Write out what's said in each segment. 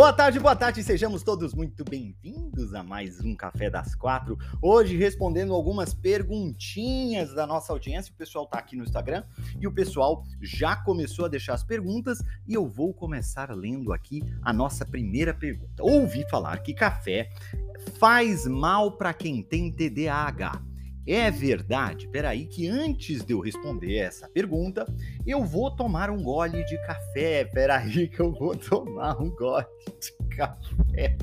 Boa tarde, boa tarde, sejamos todos muito bem-vindos a mais um Café das Quatro. Hoje respondendo algumas perguntinhas da nossa audiência. O pessoal tá aqui no Instagram e o pessoal já começou a deixar as perguntas e eu vou começar lendo aqui a nossa primeira pergunta. Ouvi falar que café faz mal para quem tem TDAH. É verdade? Peraí, que antes de eu responder essa pergunta, eu vou tomar um gole de café. Peraí, que eu vou tomar um gole de café.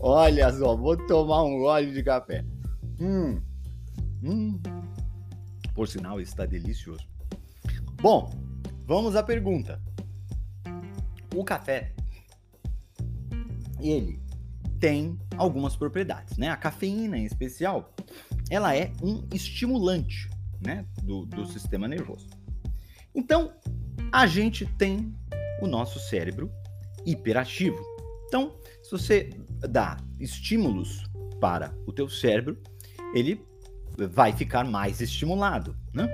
Olha só, vou tomar um gole de café. Hum, hum. Por sinal, está delicioso. Bom, vamos à pergunta. O café, ele tem algumas propriedades, né? A cafeína, em especial, ela é um estimulante, né, do, do sistema nervoso. Então, a gente tem o nosso cérebro hiperativo. Então, se você dá estímulos para o teu cérebro, ele vai ficar mais estimulado, né?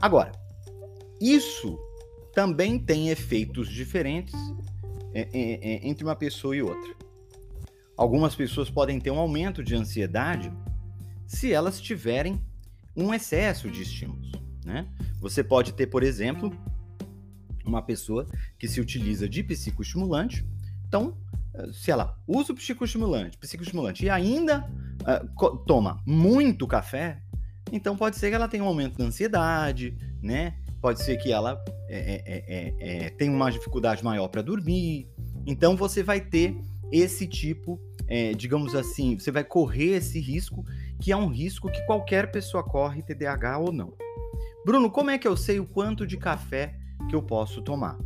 Agora, isso também tem efeitos diferentes é, é, é, entre uma pessoa e outra. Algumas pessoas podem ter um aumento de ansiedade se elas tiverem um excesso de estímulos. Né? Você pode ter, por exemplo, uma pessoa que se utiliza de psicoestimulante. Então, eh, se ela usa o psicoestimulante, psicoestimulante e ainda uh, toma muito café, então pode ser que ela tenha um aumento da ansiedade, né? Pode ser que ela é, é, é, tenha uma dificuldade maior para dormir. Então você vai ter esse tipo é, digamos assim, você vai correr esse risco, que é um risco que qualquer pessoa corre, TDAH ou não. Bruno, como é que eu sei o quanto de café que eu posso tomar?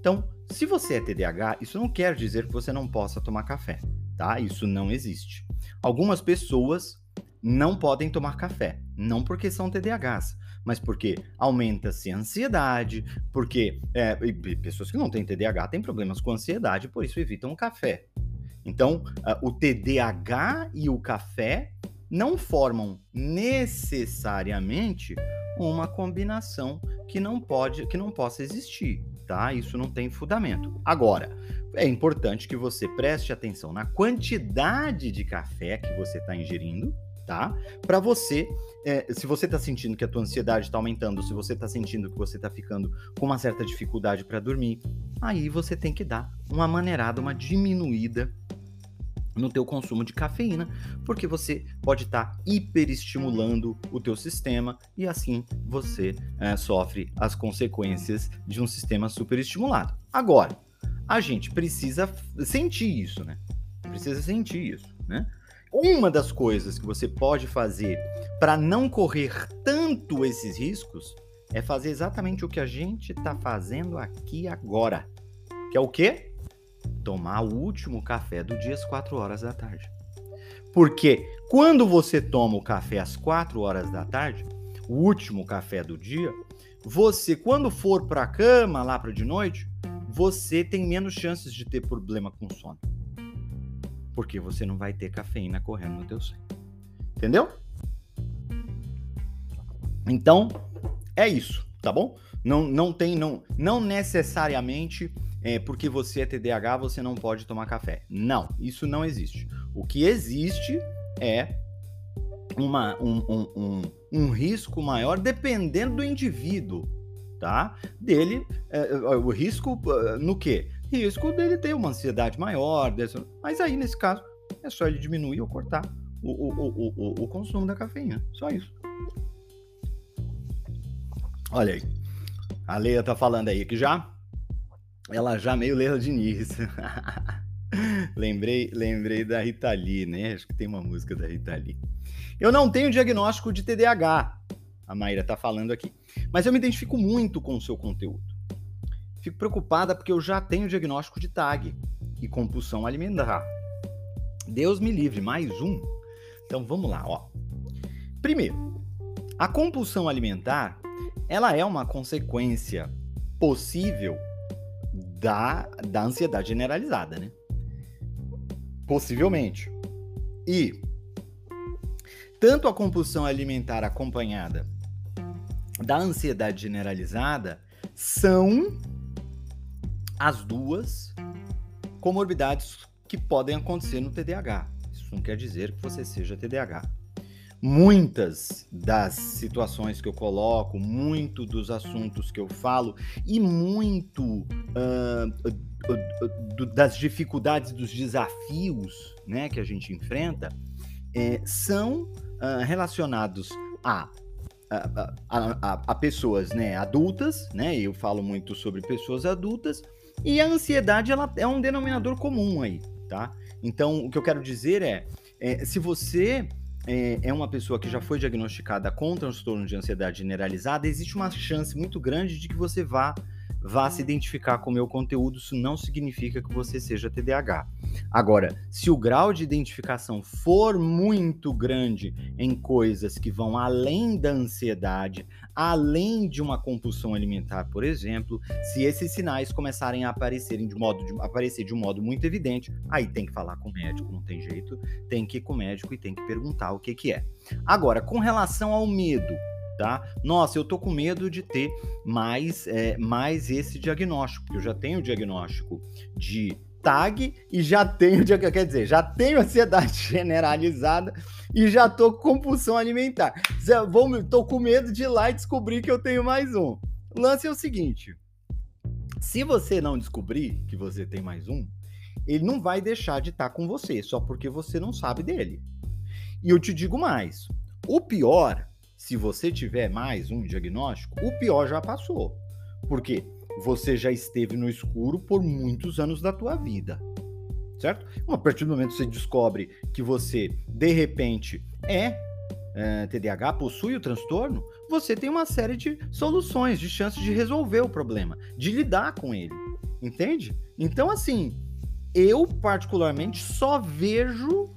Então, se você é TDAH, isso não quer dizer que você não possa tomar café, tá? Isso não existe. Algumas pessoas não podem tomar café, não porque são TDAHs, mas porque aumenta-se a ansiedade, porque é, pessoas que não têm TDAH têm problemas com ansiedade, por isso evitam o café. Então, uh, o TDAH e o café não formam necessariamente uma combinação que não pode, que não possa existir, tá? Isso não tem fundamento. Agora, é importante que você preste atenção na quantidade de café que você está ingerindo, tá? Para você, é, se você está sentindo que a tua ansiedade está aumentando, se você está sentindo que você está ficando com uma certa dificuldade para dormir, aí você tem que dar uma maneirada, uma diminuída no teu consumo de cafeína, porque você pode estar tá hiperestimulando o teu sistema e assim você é, sofre as consequências de um sistema superestimulado. Agora, a gente precisa sentir isso, né? Precisa sentir isso, né? Uma das coisas que você pode fazer para não correr tanto esses riscos é fazer exatamente o que a gente está fazendo aqui agora. Que é o quê? tomar o último café do dia às 4 horas da tarde. Porque quando você toma o café às 4 horas da tarde, o último café do dia, você, quando for para a cama lá para de noite, você tem menos chances de ter problema com sono. Porque você não vai ter cafeína correndo no teu sangue. Entendeu? Então, é isso, tá bom? Não, não tem, não, não necessariamente é, porque você é TDAH, você não pode tomar café. Não, isso não existe. O que existe é uma, um, um, um, um risco maior dependendo do indivíduo, tá? Dele, é, é o risco é, no quê? Risco dele ter uma ansiedade maior, desse, mas aí nesse caso é só ele diminuir ou cortar o, o, o, o, o consumo da cafeína. Só isso. Olha aí. A Leia tá falando aí que já ela já meio Leila Diniz. lembrei, lembrei da Rita Lee, né? Acho que tem uma música da Rita Lee. Eu não tenho diagnóstico de TDAH. a Maíra tá falando aqui. Mas eu me identifico muito com o seu conteúdo. Fico preocupada porque eu já tenho diagnóstico de TAG e compulsão alimentar. Deus me livre, mais um. Então vamos lá, ó. Primeiro, a compulsão alimentar, ela é uma consequência possível da, da ansiedade generalizada, né? Possivelmente. E tanto a compulsão alimentar acompanhada da ansiedade generalizada são as duas comorbidades que podem acontecer no TDAH. Isso não quer dizer que você seja TDAH. Muitas das situações que eu coloco, muito dos assuntos que eu falo e muito uh, uh, uh, das dificuldades, dos desafios né, que a gente enfrenta, é, são relacionados a a, a, a, pessoas né, adultas, né? Eu falo muito sobre pessoas adultas, e a ansiedade ela é um denominador comum aí, tá? Então, o que eu quero dizer é, é se você é, é, uma pessoa que já foi diagnosticada com transtorno de ansiedade generalizada, existe uma chance muito grande de que você vá vá se identificar com o meu conteúdo, isso não significa que você seja TDAH. Agora, se o grau de identificação for muito grande em coisas que vão além da ansiedade, além de uma compulsão alimentar, por exemplo, se esses sinais começarem a aparecerem de modo de, aparecer de um modo muito evidente, aí tem que falar com o médico, não tem jeito, tem que ir com o médico e tem que perguntar o que que é. Agora, com relação ao medo, tá? Nossa, eu tô com medo de ter mais, é, mais esse diagnóstico, porque eu já tenho o diagnóstico de TAG e já tenho, quer dizer, já tenho ansiedade generalizada e já tô com compulsão alimentar. Vou, tô com medo de ir lá e descobrir que eu tenho mais um. O lance é o seguinte: se você não descobrir que você tem mais um, ele não vai deixar de estar tá com você só porque você não sabe dele. E eu te digo mais: o pior se você tiver mais um diagnóstico, o pior já passou. Porque você já esteve no escuro por muitos anos da tua vida. Certo? A partir do momento que você descobre que você, de repente, é, é TDAH, possui o transtorno, você tem uma série de soluções, de chances de resolver o problema, de lidar com ele. Entende? Então, assim, eu particularmente só vejo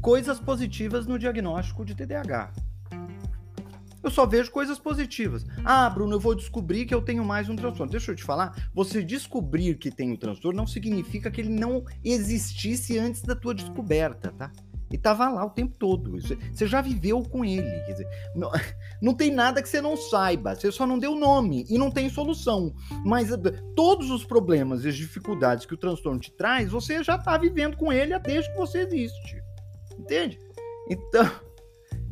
coisas positivas no diagnóstico de TDAH. Eu só vejo coisas positivas. Ah, Bruno, eu vou descobrir que eu tenho mais um transtorno. Deixa eu te falar, você descobrir que tem um transtorno não significa que ele não existisse antes da tua descoberta, tá? E tava lá o tempo todo. Você já viveu com ele. Quer dizer, não, não tem nada que você não saiba. Você só não deu nome e não tem solução. Mas eh, todos os problemas e as dificuldades que o transtorno te traz, você já tá vivendo com ele desde que você existe. Entende? Então,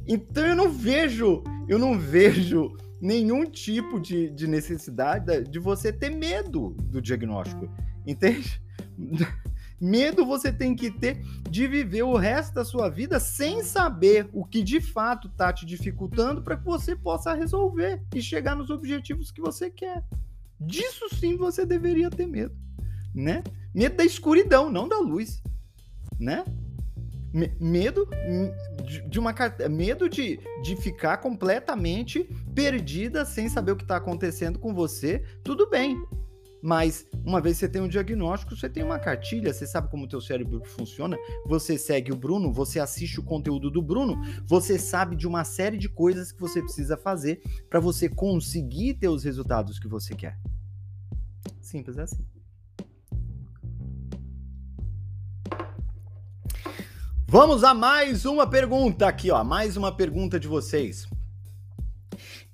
então eu não vejo, eu não vejo nenhum tipo de, de necessidade de você ter medo do diagnóstico, entende? Medo você tem que ter de viver o resto da sua vida sem saber o que de fato está te dificultando para que você possa resolver e chegar nos objetivos que você quer. Disso sim você deveria ter medo, né? Medo da escuridão, não da luz, né? Medo de uma medo de, de ficar completamente perdida sem saber o que está acontecendo com você, tudo bem. Mas uma vez você tem um diagnóstico, você tem uma cartilha, você sabe como o teu cérebro funciona, você segue o Bruno, você assiste o conteúdo do Bruno, você sabe de uma série de coisas que você precisa fazer para você conseguir ter os resultados que você quer. Simples assim. Vamos a mais uma pergunta aqui, ó. Mais uma pergunta de vocês.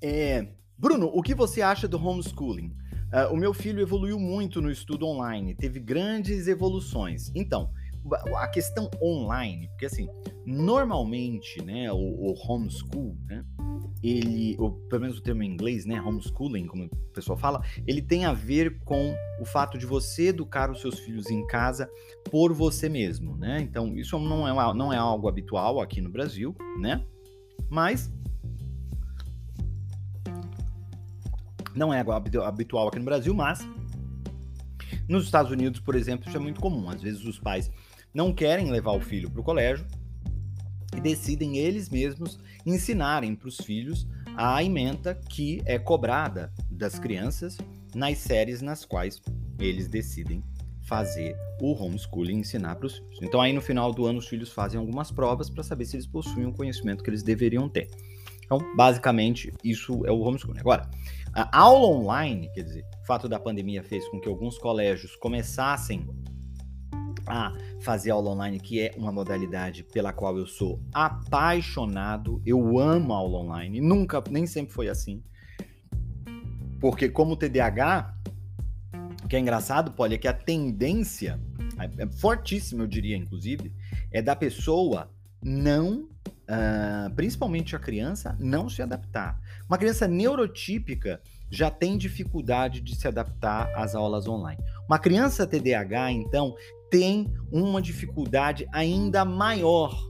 É, Bruno, o que você acha do homeschooling? Uh, o meu filho evoluiu muito no estudo online, teve grandes evoluções. Então, a questão online, porque assim, normalmente, né, o, o homeschool, né, ele, ou pelo menos o termo em inglês, né, homeschooling, como o pessoal fala, ele tem a ver com o fato de você educar os seus filhos em casa por você mesmo, né? Então, isso não é, não é algo habitual aqui no Brasil, né? Mas não é algo habitual aqui no Brasil, mas nos Estados Unidos, por exemplo, isso é muito comum. Às vezes os pais não querem levar o filho para o colégio e decidem eles mesmos ensinarem para os filhos a ementa que é cobrada das crianças nas séries nas quais eles decidem fazer o homeschooling ensinar para os filhos. Então aí no final do ano os filhos fazem algumas provas para saber se eles possuem o conhecimento que eles deveriam ter. Então, basicamente, isso é o homeschooling. Agora, a aula online, quer dizer, o fato da pandemia fez com que alguns colégios começassem a fazer aula online, que é uma modalidade pela qual eu sou apaixonado. Eu amo aula online. Nunca, nem sempre foi assim. Porque como TDAH, o que é engraçado, Polly, é que a tendência, é fortíssima, eu diria, inclusive, é da pessoa não, uh, principalmente a criança, não se adaptar. Uma criança neurotípica já tem dificuldade de se adaptar às aulas online. Uma criança TDAH, então, tem uma dificuldade ainda maior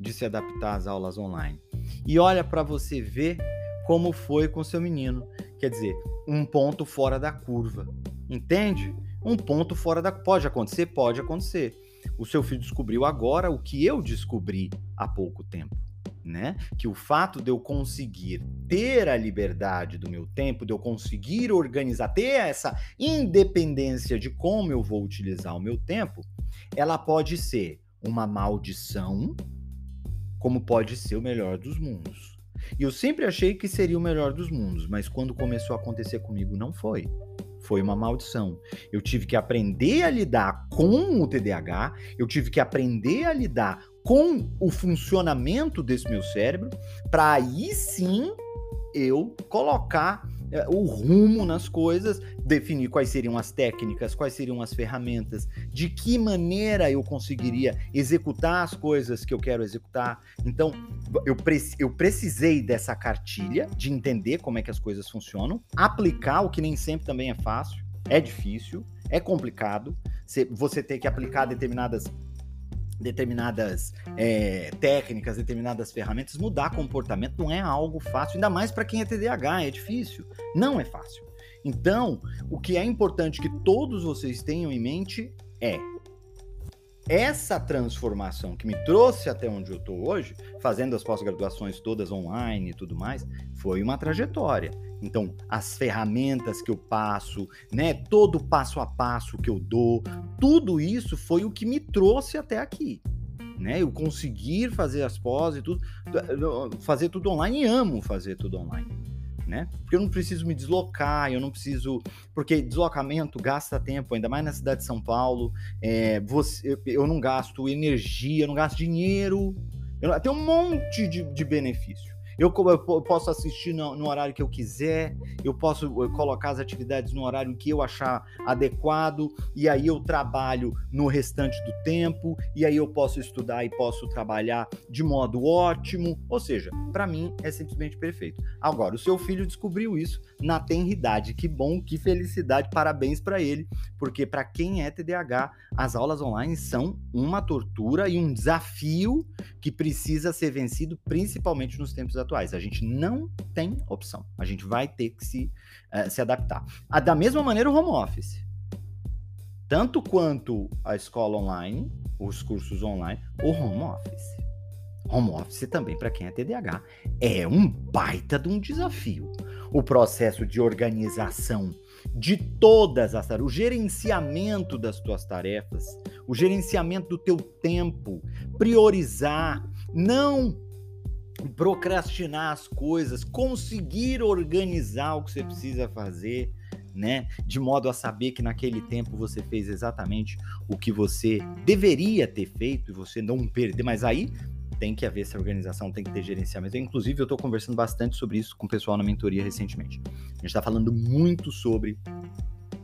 de se adaptar às aulas online. E olha para você ver como foi com seu menino. Quer dizer, um ponto fora da curva. Entende? Um ponto fora da. Pode acontecer? Pode acontecer. O seu filho descobriu agora o que eu descobri há pouco tempo né? Que o fato de eu conseguir ter a liberdade do meu tempo, de eu conseguir organizar, ter essa independência de como eu vou utilizar o meu tempo, ela pode ser uma maldição, como pode ser o melhor dos mundos. E eu sempre achei que seria o melhor dos mundos, mas quando começou a acontecer comigo, não foi foi uma maldição. Eu tive que aprender a lidar com o TDAH, eu tive que aprender a lidar com o funcionamento desse meu cérebro, para aí sim eu colocar o rumo nas coisas, definir quais seriam as técnicas, quais seriam as ferramentas, de que maneira eu conseguiria executar as coisas que eu quero executar. Então, eu, eu precisei dessa cartilha, de entender como é que as coisas funcionam, aplicar, o que nem sempre também é fácil, é difícil, é complicado, você ter que aplicar determinadas determinadas é, técnicas, determinadas ferramentas, mudar comportamento não é algo fácil, ainda mais para quem é TDAH, é difícil. Não é fácil. Então, o que é importante que todos vocês tenham em mente é essa transformação que me trouxe até onde eu estou hoje, fazendo as pós-graduações todas online e tudo mais, foi uma trajetória. Então, as ferramentas que eu passo, né, todo passo a passo que eu dou, tudo isso foi o que me trouxe até aqui. Né? Eu conseguir fazer as pós e tudo, fazer tudo online e amo fazer tudo online. Né? Porque eu não preciso me deslocar, eu não preciso. Porque deslocamento gasta tempo, ainda mais na cidade de São Paulo. É, você, eu não gasto energia, eu não gasto dinheiro. Eu, tem um monte de, de. Eu, eu posso assistir no, no, horário que eu quiser, eu posso eh, colocar as atividades no horário que eu achar adequado, e aí eu trabalho no restante do tempo, e aí eu posso estudar e posso trabalhar de modo ótimo. Ou seja, para mim é simplesmente perfeito. Agora, o seu filho descobriu isso na tenridade. Que bom, que felicidade, parabéns para ele, porque para quem é TDAH, as aulas online são uma tortura e um desafio que precisa ser vencido, principalmente nos tempos atuais. A gente não tem opção. A gente vai ter que se, uh, se adaptar. Ah, da mesma maneira, o home office. Tanto quanto a escola online, os cursos online, o home office. Home office também, para quem é TDAH, é um baita de um desafio. O processo de organização de todas as tarefas, o gerenciamento das tuas tarefas, o gerenciamento do teu tempo, priorizar, não procrastinar as coisas, conseguir organizar o que você precisa fazer, né? De modo a saber que naquele tempo você fez exatamente o que você deveria ter feito e você não perder. Mas aí tem que haver essa organização, tem que ter gerenciamento. Inclusive, eu estou conversando bastante sobre isso com o pessoal na mentoria recentemente. A gente está falando muito sobre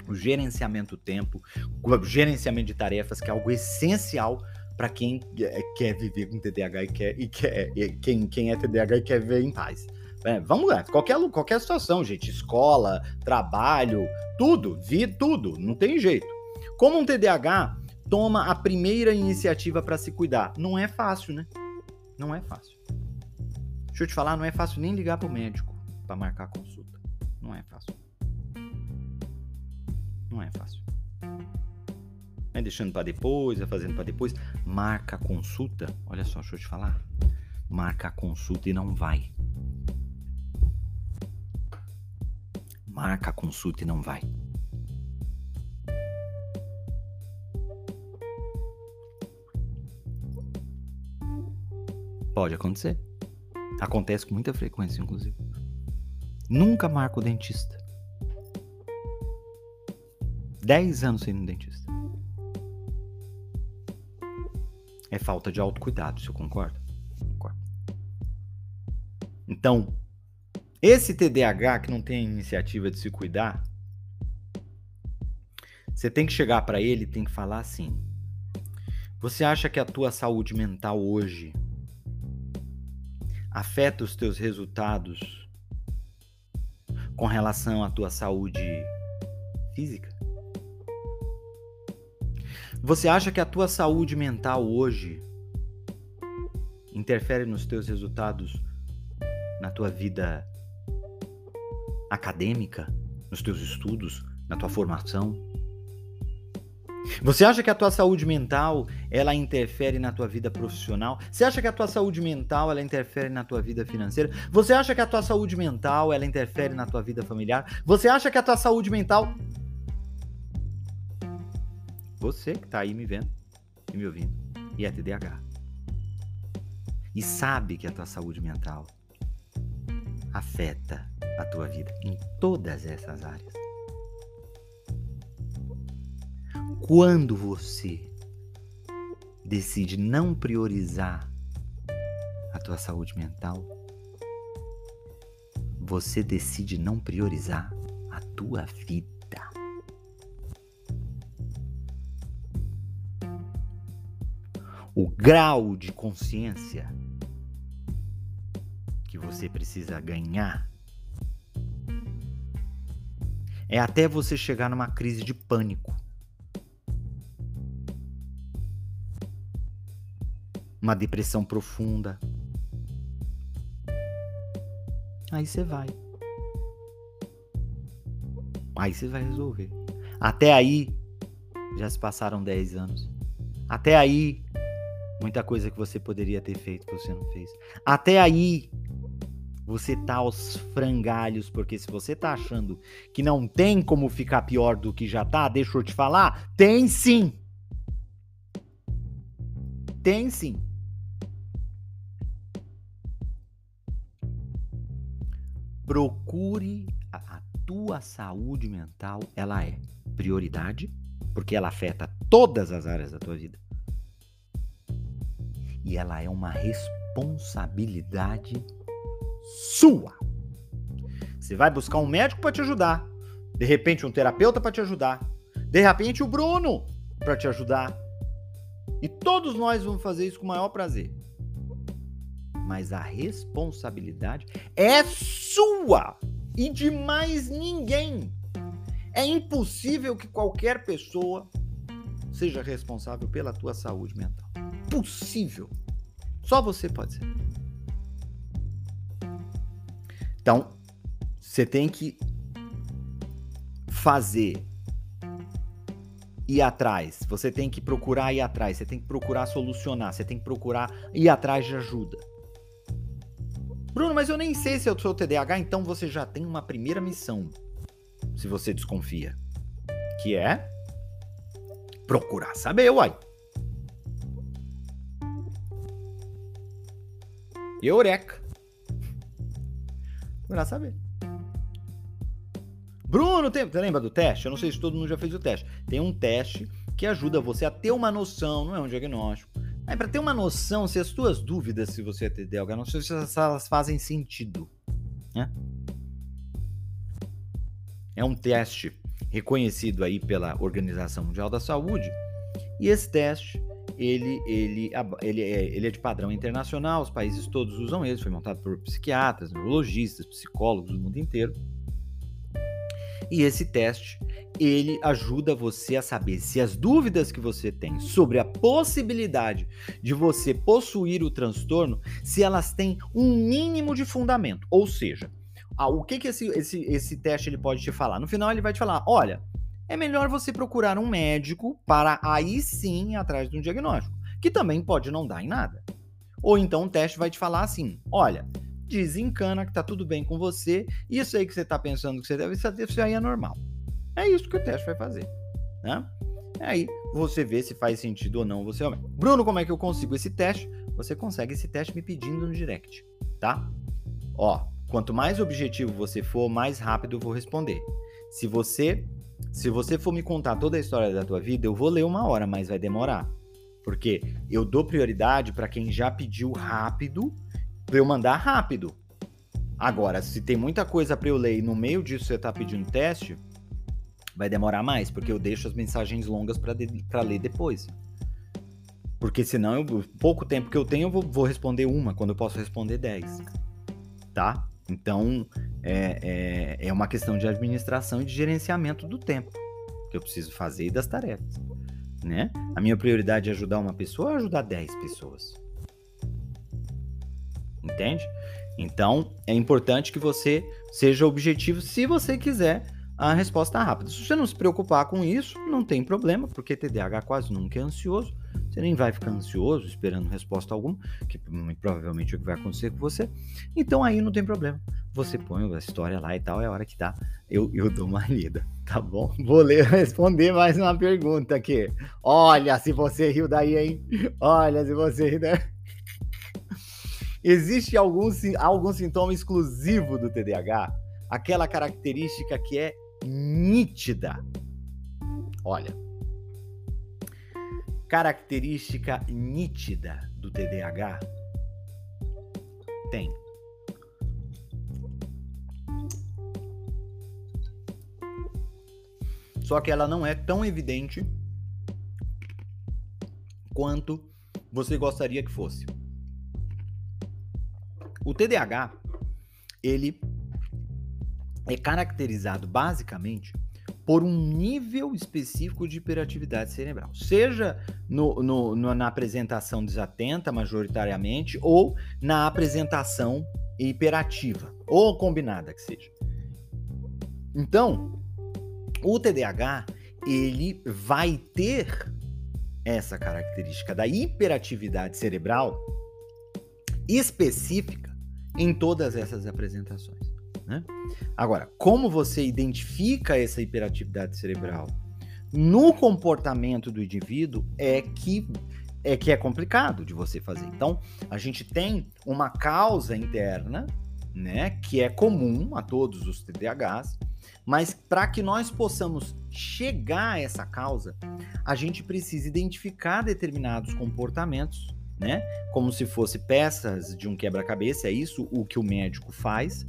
o gerenciamento do tempo, o gerenciamento de tarefas, que é algo essencial para quem é, quer viver com TDAH e quer, e quer e quem, quem é TDAH e quer viver em paz. É, vamos lá, qualquer, qualquer situação, gente, escola, trabalho, tudo, vi tudo, não tem jeito. Como um TDAH toma a primeira iniciativa para se cuidar? Não é fácil, né? Não é fácil. Deixa eu te falar, não é fácil nem ligar pro médico para marcar consulta. Não é fácil. Não é fácil. Vai deixando para depois, vai fazendo para depois, marca a consulta. Olha só, deixa eu te falar. Marca a consulta e não vai. Marca a consulta e não vai. Pode acontecer. Acontece com muita frequência, inclusive. Nunca marca o dentista. 10 anos sem ir no dentista. É falta de autocuidado, você concorda? Concordo. Então, esse TDAH que não tem iniciativa de se cuidar, você tem que chegar para ele e tem que falar assim: Você acha que a tua saúde mental hoje afeta os teus resultados com relação à tua saúde física? Você acha que a tua saúde mental hoje interfere nos teus resultados na tua vida acadêmica, nos teus estudos, na tua formação? Você acha que a tua saúde mental ela interfere na tua vida profissional? Você acha que a tua saúde mental ela interfere na tua vida financeira? Você acha que a tua saúde mental ela interfere na tua vida familiar? Você acha que a tua saúde mental você que está aí me vendo e me ouvindo e é TDAH. E sabe que a tua saúde mental afeta a tua vida em todas essas áreas. Quando você decide não priorizar a tua saúde mental, você decide não priorizar a tua vida. O grau de consciência que você precisa ganhar é até você chegar numa crise de pânico. Uma depressão profunda. Aí você vai. Aí você vai resolver. Até aí já se passaram 10 anos. Até aí Muita coisa que você poderia ter feito que você não fez. Até aí, você tá aos frangalhos, porque se você tá achando que não tem como ficar pior do que já tá, deixa eu te falar, tem sim. Tem sim. Procure a, a tua saúde mental, ela é prioridade, porque ela afeta todas as áreas da tua vida e ela é uma responsabilidade sua. Você vai buscar um médico para te ajudar, de repente um terapeuta para te ajudar, de repente o Bruno para te ajudar. E todos nós vamos fazer isso com o maior prazer. Mas a responsabilidade é sua e de mais ninguém. É impossível que qualquer pessoa seja responsável pela tua saúde mental possível. Só você pode ser. Então, você tem que fazer ir atrás, você tem que procurar ir atrás, você tem que procurar solucionar, você tem que procurar ir atrás de ajuda. Bruno, mas eu nem sei se eu sou TDAH, então você já tem uma primeira missão, se você desconfia, que é procurar saber, uai. Eureka! Vai saber. Bruno, tem... você lembra do teste? Eu não sei se todo mundo já fez o teste. Tem um teste que ajuda você a ter uma noção, não é um diagnóstico. Aí para ter uma noção se as tuas dúvidas se você é TDAH, não sei se elas fazem sentido, né? É um teste reconhecido aí pela Organização Mundial da Saúde. E esse teste ele, ele, ele, é, ele é de padrão internacional, os países todos usam ele, foi montado por psiquiatras, neurologistas, psicólogos do mundo inteiro. E esse teste, ele ajuda você a saber se as dúvidas que você tem sobre a possibilidade de você possuir o transtorno, se elas têm um mínimo de fundamento. Ou seja, o que, que esse, esse, esse teste ele pode te falar? No final ele vai te falar, olha, é melhor você procurar um médico para aí sim ir atrás de um diagnóstico, que também pode não dar em nada. Ou então o teste vai te falar assim: olha, desencana que tá tudo bem com você, isso aí que você tá pensando que você deve, isso aí é normal. É isso que o teste vai fazer, né? Aí você vê se faz sentido ou não você Bruno, como é que eu consigo esse teste? Você consegue esse teste me pedindo no direct, tá? Ó, quanto mais objetivo você for, mais rápido eu vou responder. Se você se você for me contar toda a história da tua vida, eu vou ler uma hora, mas vai demorar. Porque eu dou prioridade para quem já pediu rápido, para eu mandar rápido. Agora, se tem muita coisa para eu ler e no meio disso você tá pedindo teste, vai demorar mais, porque eu deixo as mensagens longas para ler depois. Porque senão, eu, pouco tempo que eu tenho, eu vou, vou, responder uma, quando eu posso responder dez. Tá? Então, é, é, é uma questão de administração e de gerenciamento do tempo que eu preciso fazer e das tarefas. Né? A minha prioridade é ajudar uma pessoa ou ajudar dez pessoas? Entende? Então, é importante que você seja objetivo se você quiser a resposta rápida. Se você não se preocupar com isso, não tem problema, porque TDAH quase nunca é ansioso. Você nem vai ficar ansioso esperando resposta alguma, que muito provavelmente é o que vai acontecer com você. Então aí não tem problema. Você põe a história lá e tal, é a hora que dá. Eu, eu dou uma lida, tá bom? Vou ler, responder mais uma pergunta aqui. Olha se você riu daí, hein? Olha se você riu daí. Existe algum, algum sintoma exclusivo do TDAH? Aquela característica que é nítida. Olha, característica nítida do TDAH tem Só que ela não é tão evidente quanto você gostaria que fosse. O TDAH, ele é caracterizado basicamente por um nível específico de hiperatividade cerebral, seja no, no, no, na apresentação desatenta, majoritariamente, ou na apresentação hiperativa, ou combinada que seja. Então, o TDAH ele vai ter essa característica da hiperatividade cerebral específica em todas essas apresentações. Né? Agora, como você identifica essa hiperatividade cerebral no comportamento do indivíduo é que é que é complicado de você fazer. Então, a gente tem uma causa interna, né, que é comum a todos os TDAHs, mas para que nós possamos chegar a essa causa, a gente precisa identificar determinados comportamentos, né, como se fosse peças de um quebra-cabeça, é isso o que o médico faz,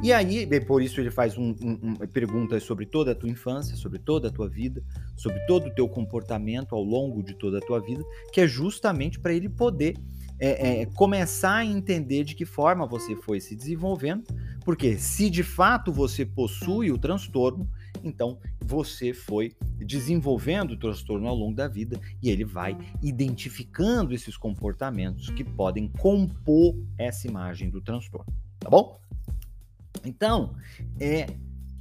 e aí, por isso ele faz um, um, um, perguntas sobre toda a tua infância, sobre toda a tua vida, sobre todo o teu comportamento ao longo de toda a tua vida, que é justamente para ele poder é, é, começar a entender de que forma você foi se desenvolvendo, porque se de fato você possui o transtorno, então você foi desenvolvendo o transtorno ao longo da vida e ele vai identificando esses comportamentos que podem compor essa imagem do transtorno, tá bom? Então, é,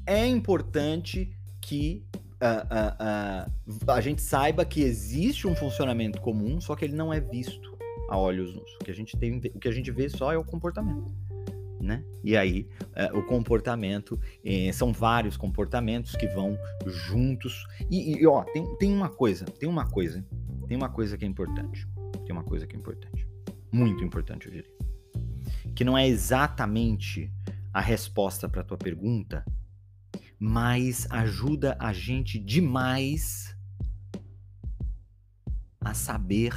é importante que uh, uh, uh, a gente saiba que existe um funcionamento comum, só que ele não é visto a olhos nus. O que a gente, tem, o que a gente vê só é o comportamento. Né? E aí, é, o comportamento, é, são vários comportamentos que vão juntos. E, e, ó, tem, tem uma coisa, tem uma coisa, tem uma coisa que é importante. Tem uma coisa que é importante. Muito importante, eu diria. Que não é exatamente a resposta para tua pergunta, mas ajuda a gente demais a saber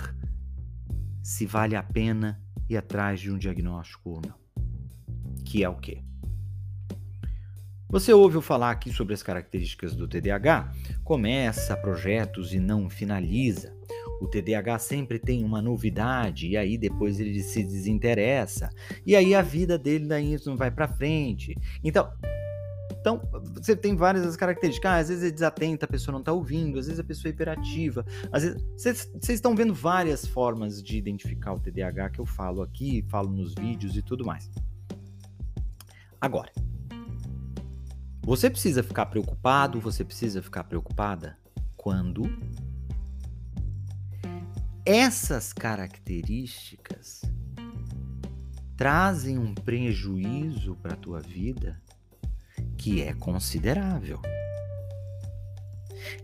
se vale a pena ir atrás de um diagnóstico ou não. Que é o quê? Você ouviu falar aqui sobre as características do TDAH? Começa projetos e não finaliza. O TDAH sempre tem uma novidade e aí depois ele se desinteressa. E aí a vida dele daí não vai para frente. Então, então, você tem várias características. Ah, às vezes é desatenta, a pessoa não está ouvindo, às vezes a pessoa é hiperativa. Às vezes, vocês estão vendo várias formas de identificar o TDAH que eu falo aqui, falo nos vídeos e tudo mais. Agora, Você precisa ficar preocupado, você precisa ficar preocupada quando essas características trazem um prejuízo para a tua vida que é considerável.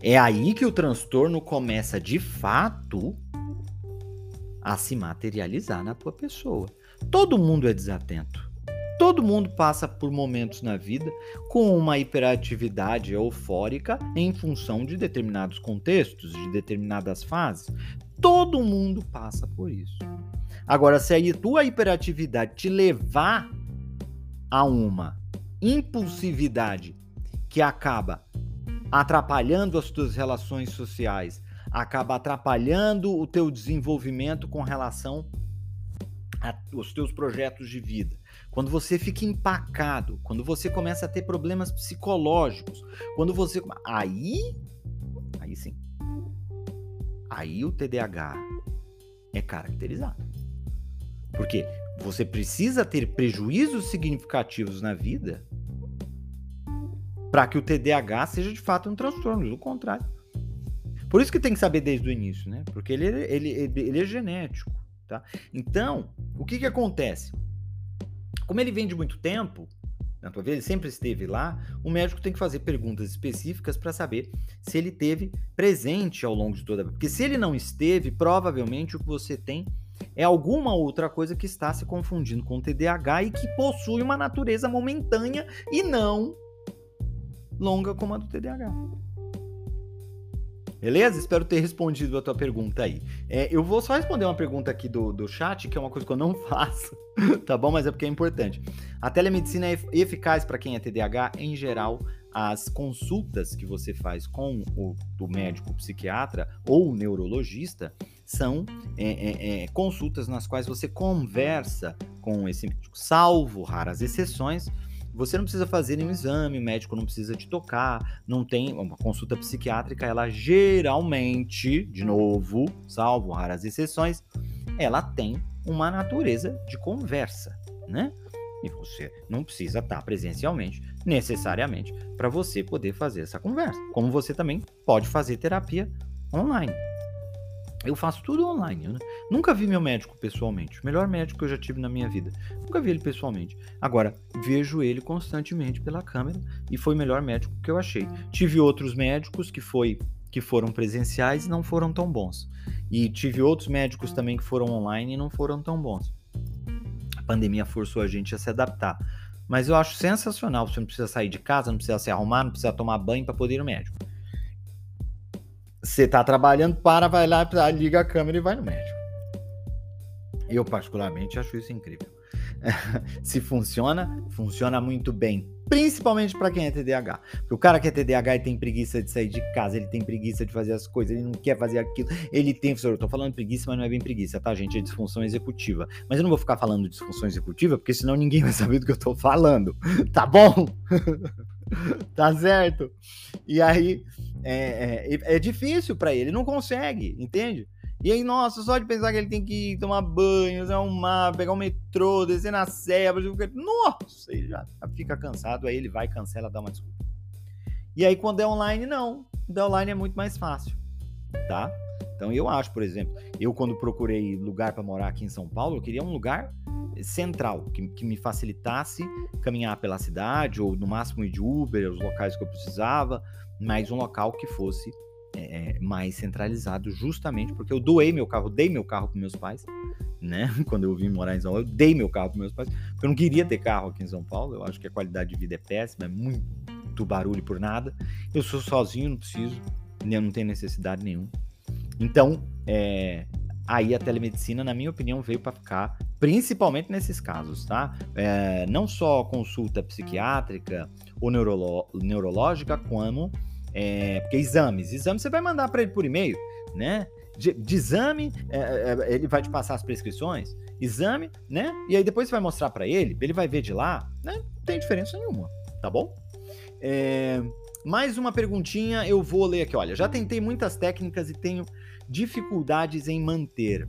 É aí que o transtorno começa de fato a se materializar na tua pessoa. Todo mundo é desatento. Todo mundo passa por momentos na vida com uma hiperatividade eufórica em função de determinados contextos, de determinadas fases. Todo mundo passa por isso. Agora, se a tua hiperatividade te levar a uma impulsividade que acaba atrapalhando as tuas relações sociais, acaba atrapalhando o teu desenvolvimento com relação aos teus projetos de vida. Quando você fica empacado, quando você começa a ter problemas psicológicos, quando você aí aí sim. Aí o TDAH é caracterizado. Porque você precisa ter prejuízos significativos na vida para que o TDAH seja de fato um transtorno, do contrário. Por isso que tem que saber desde o início, né? Porque ele, ele, ele, é genético, tá? Então, o que que acontece? Como ele vem de muito tempo, na tua vida, ele sempre esteve lá, o médico tem que fazer perguntas específicas para saber se ele teve presente ao longo de toda a vida. Porque se ele não esteve, provavelmente o que você tem é alguma outra coisa que está se confundindo com o TDAH e que possui uma natureza momentânea e não longa como a do TDAH. Beleza? Espero ter respondido a tua pergunta aí. É, eu vou só responder uma pergunta aqui do, do chat, que é uma coisa que eu não faço, tá bom? Mas é porque é importante. A telemedicina é eficaz para quem é TDAH? Em geral, as consultas que você faz com o, o médico psiquiatra ou neurologista são é, é, é, consultas nas quais você conversa com esse médico, salvo raras exceções você não precisa fazer nenhum exame, o médico não precisa te tocar, não tem uma consulta psiquiátrica, ela geralmente, de novo, salvo raras exceções, ela tem uma natureza de conversa, né? E você não precisa estar presencialmente, necessariamente, para você poder fazer essa conversa. Como você também pode fazer terapia online. Eu faço tudo online. Né? Nunca vi meu médico pessoalmente. O melhor médico que eu já tive na minha vida. Nunca vi ele pessoalmente. Agora, vejo ele constantemente pela câmera e foi o melhor médico que eu achei. Tive outros médicos que foi que foram presenciais e não foram tão bons. E tive outros médicos também que foram online e não foram tão bons. A pandemia forçou a gente a se adaptar. Mas eu acho sensacional. Você não precisa sair de casa, não precisa se arrumar, não precisa tomar banho para poder ir no médico. Você está trabalhando, para, vai lá, liga a câmera e vai no médico. Eu, particularmente, acho isso incrível. Se funciona, funciona muito bem. Principalmente para quem é TDAH. Porque o cara que é TDAH e tem preguiça de sair de casa, ele tem preguiça de fazer as coisas, ele não quer fazer aquilo, ele tem. Eu tô falando preguiça, mas não é bem preguiça, tá, gente? É disfunção executiva. Mas eu não vou ficar falando disfunção executiva, porque senão ninguém vai saber do que eu tô falando. Tá bom? tá certo? E aí é, é, é difícil para ele não consegue, entende? E aí, nossa, só de pensar que ele tem que ir tomar banho, arrumar, pegar o metrô, descer na serra, nossa, ele já fica cansado, aí ele vai, cancela, dá uma desculpa. E aí, quando é online, não. Quando é online é muito mais fácil, tá? Então, eu acho, por exemplo, eu quando procurei lugar para morar aqui em São Paulo, eu queria um lugar central, que, que, me facilitasse caminhar pela cidade, ou no máximo ir de Uber, os locais que eu precisava, mas um local que fosse é, é mais centralizado, justamente porque eu doei meu carro, dei meu carro para meus pais, né? Quando eu vim morar em São Paulo, eu dei meu carro para meus pais, porque eu não queria ter carro aqui em São Paulo, eu acho que a qualidade de vida é péssima, é muito barulho por nada. Eu sou sozinho, não preciso, eu não tenho necessidade nenhuma. Então, é, aí a telemedicina, na minha opinião, veio para ficar, principalmente nesses casos, tá? É, não só consulta psiquiátrica ou neurológica, como é, porque exames, exames você vai mandar para ele por e-mail, né? De, de exame, é, é, ele vai te passar as prescrições, exame, né? E aí depois você vai mostrar para ele, ele vai ver de lá, né? Não tem diferença nenhuma, tá bom? É, mais uma perguntinha, eu vou ler aqui. Olha, já tentei muitas técnicas e tenho dificuldades em manter.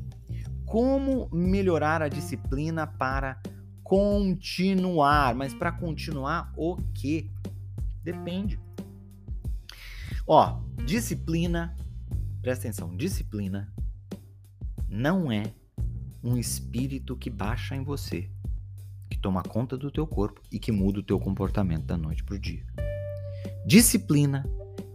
Como melhorar a disciplina para continuar? Mas para continuar o quê? Depende. Ó, disciplina, presta atenção, disciplina não é um espírito que baixa em você, que toma conta do teu corpo e que muda o teu comportamento da noite para o dia. Disciplina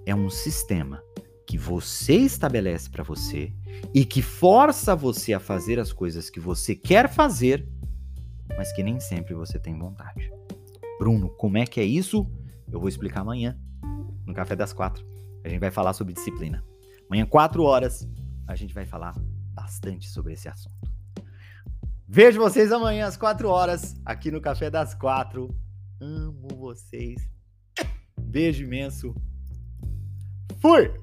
é um sistema que você estabelece para você e que força você a fazer as coisas que você quer fazer, mas que nem sempre você tem vontade. Bruno, como é que é isso? Eu vou explicar amanhã, no Café das Quatro. A gente vai falar sobre disciplina. Amanhã, quatro horas, a gente vai falar bastante sobre esse assunto. Vejo vocês amanhã às quatro horas, aqui no Café das Quatro. Amo vocês. Beijo imenso. Fui!